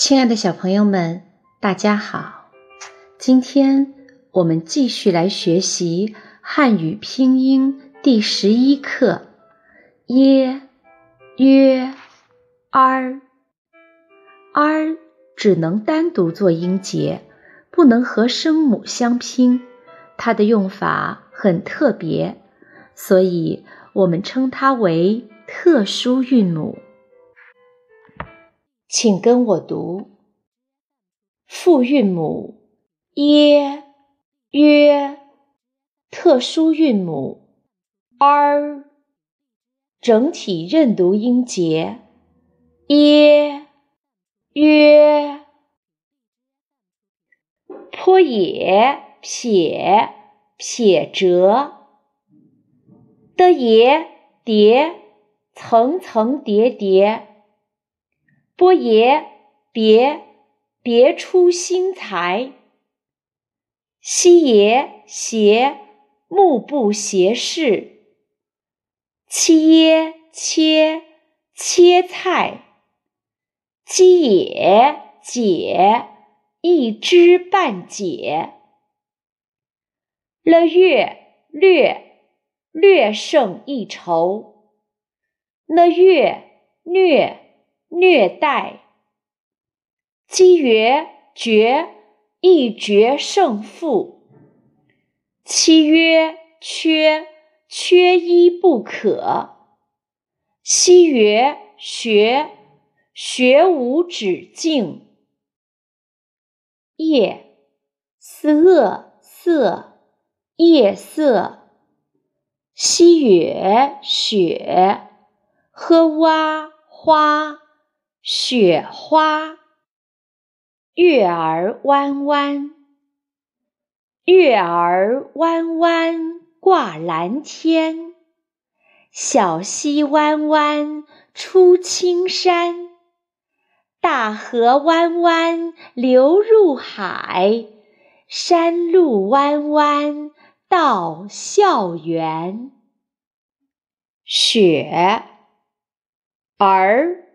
亲爱的小朋友们，大家好！今天我们继续来学习汉语拼音第十一课耶、约、儿。儿只能单独做音节，不能和声母相拼。它的用法很特别，所以我们称它为特殊韵母。请跟我读。复韵母耶、约，特殊韵母。r，整体认读音节。耶、约，坡也、撇、撇折。的也、叠，层层叠叠。波爷，别别出心裁；西爷，斜目不斜视；七耶，切切菜；鸡也，解一知半解；了月，略略胜一筹；了月，虐。虐待，积约决一决胜负；契约缺缺一不可；西曰学学无止境；夜色色。夜色；西月雪喝蛙花。雪花，月儿弯弯，月儿弯弯挂蓝天。小溪弯弯出青山，大河弯弯流入海，山路弯弯到校园。雪儿。